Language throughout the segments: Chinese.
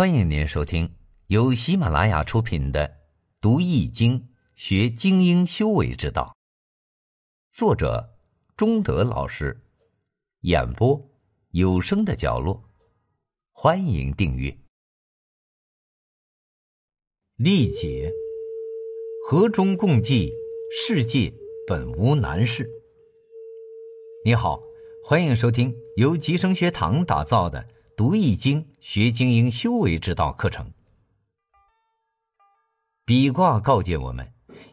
欢迎您收听由喜马拉雅出品的《读易经学精英修为之道》，作者中德老师，演播有声的角落。欢迎订阅。历解，和衷共济，世界本无难事。你好，欢迎收听由吉生学堂打造的。读易经学精英修为之道课程。比卦告诫我们，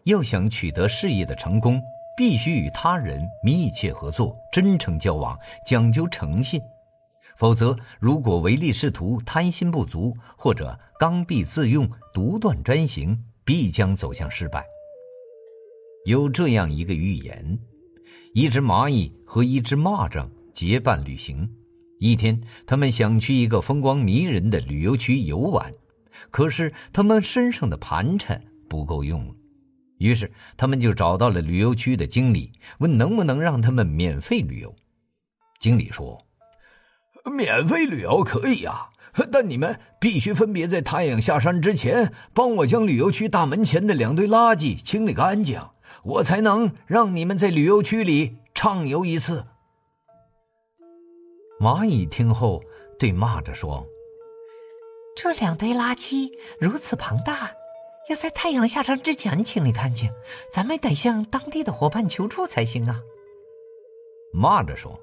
要想取得事业的成功，必须与他人密切合作、真诚交往，讲究诚信。否则，如果唯利是图、贪心不足，或者刚愎自用、独断专行，必将走向失败。有这样一个寓言：一只蚂蚁和一只蚂蚱结伴旅行。一天，他们想去一个风光迷人的旅游区游玩，可是他们身上的盘缠不够用了。于是，他们就找到了旅游区的经理，问能不能让他们免费旅游。经理说：“免费旅游可以呀，但你们必须分别在太阳下山之前，帮我将旅游区大门前的两堆垃圾清理干净，我才能让你们在旅游区里畅游一次。”蚂蚁听后，对蚂蚱说：“这两堆垃圾如此庞大，要在太阳下山之前清理干净，咱们得向当地的伙伴求助才行啊。”蚂蚱说：“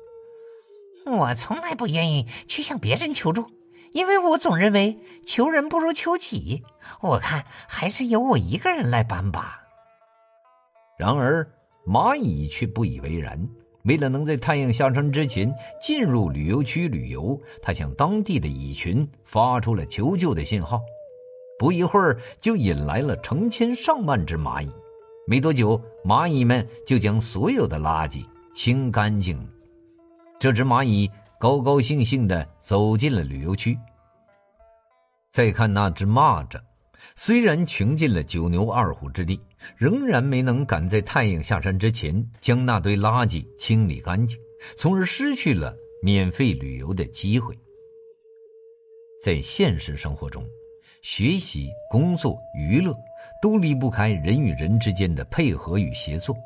我从来不愿意去向别人求助，因为我总认为求人不如求己。我看还是由我一个人来搬吧。”然而，蚂蚁却不以为然。为了能在太阳下山之前进入旅游区旅游，他向当地的蚁群发出了求救的信号。不一会儿，就引来了成千上万只蚂蚁。没多久，蚂蚁们就将所有的垃圾清干净了。这只蚂蚁高高兴兴的走进了旅游区。再看那只蚂蚱。虽然穷尽了九牛二虎之力，仍然没能赶在太阳下山之前将那堆垃圾清理干净，从而失去了免费旅游的机会。在现实生活中，学习、工作、娱乐都离不开人与人之间的配合与协作。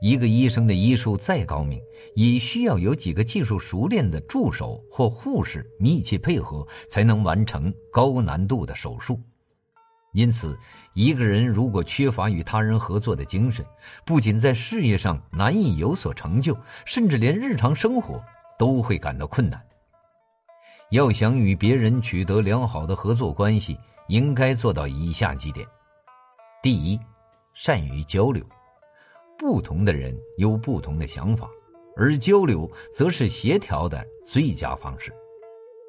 一个医生的医术再高明，也需要有几个技术熟练的助手或护士密切配合，才能完成高难度的手术。因此，一个人如果缺乏与他人合作的精神，不仅在事业上难以有所成就，甚至连日常生活都会感到困难。要想与别人取得良好的合作关系，应该做到以下几点：第一，善于交流。不同的人有不同的想法，而交流则是协调的最佳方式。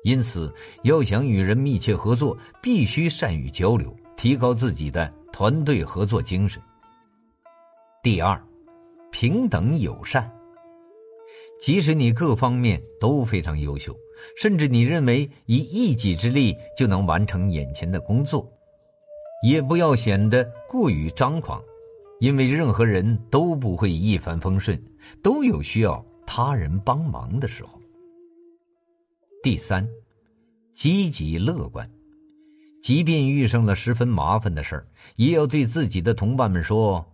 因此，要想与人密切合作，必须善于交流。提高自己的团队合作精神。第二，平等友善。即使你各方面都非常优秀，甚至你认为以一己之力就能完成眼前的工作，也不要显得过于张狂，因为任何人都不会一帆风顺，都有需要他人帮忙的时候。第三，积极乐观。即便遇上了十分麻烦的事儿，也要对自己的同伴们说：“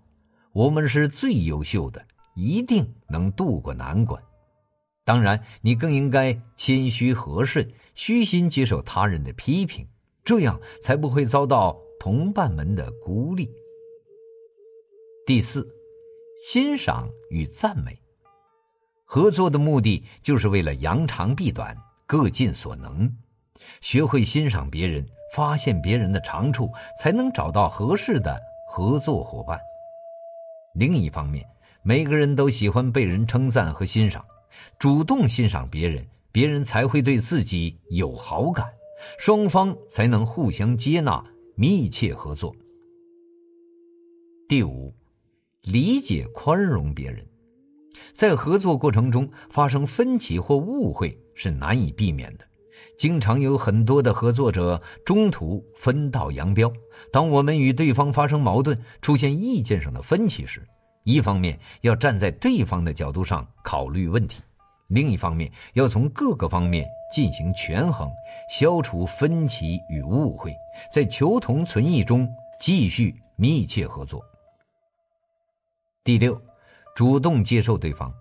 我们是最优秀的，一定能渡过难关。”当然，你更应该谦虚和顺，虚心接受他人的批评，这样才不会遭到同伴们的孤立。第四，欣赏与赞美。合作的目的就是为了扬长避短，各尽所能，学会欣赏别人。发现别人的长处，才能找到合适的合作伙伴。另一方面，每个人都喜欢被人称赞和欣赏，主动欣赏别人，别人才会对自己有好感，双方才能互相接纳，密切合作。第五，理解宽容别人，在合作过程中发生分歧或误会是难以避免的。经常有很多的合作者中途分道扬镳。当我们与对方发生矛盾、出现意见上的分歧时，一方面要站在对方的角度上考虑问题，另一方面要从各个方面进行权衡，消除分歧与误会，在求同存异中继续密切合作。第六，主动接受对方。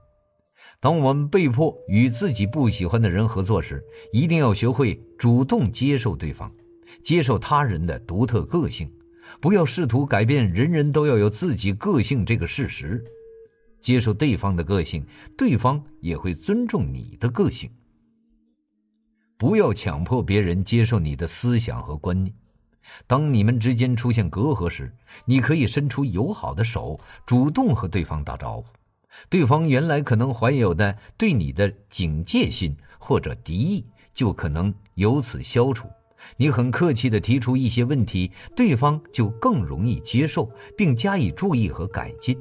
当我们被迫与自己不喜欢的人合作时，一定要学会主动接受对方，接受他人的独特个性，不要试图改变人人都要有自己个性这个事实。接受对方的个性，对方也会尊重你的个性。不要强迫别人接受你的思想和观念。当你们之间出现隔阂时，你可以伸出友好的手，主动和对方打招呼。对方原来可能怀有的对你的警戒心或者敌意，就可能由此消除。你很客气的提出一些问题，对方就更容易接受，并加以注意和改进。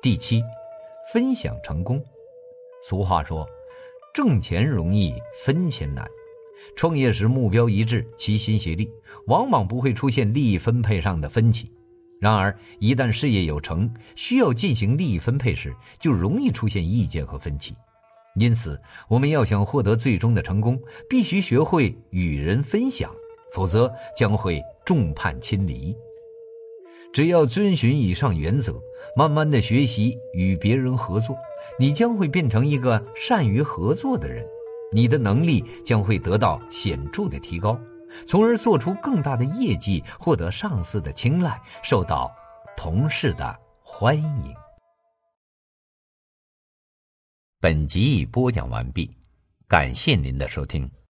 第七，分享成功。俗话说：“挣钱容易分钱难。”创业时目标一致，齐心协力，往往不会出现利益分配上的分歧。然而，一旦事业有成，需要进行利益分配时，就容易出现意见和分歧。因此，我们要想获得最终的成功，必须学会与人分享，否则将会众叛亲离。只要遵循以上原则，慢慢的学习与别人合作，你将会变成一个善于合作的人，你的能力将会得到显著的提高。从而做出更大的业绩，获得上司的青睐，受到同事的欢迎。本集已播讲完毕，感谢您的收听。